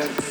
Okay.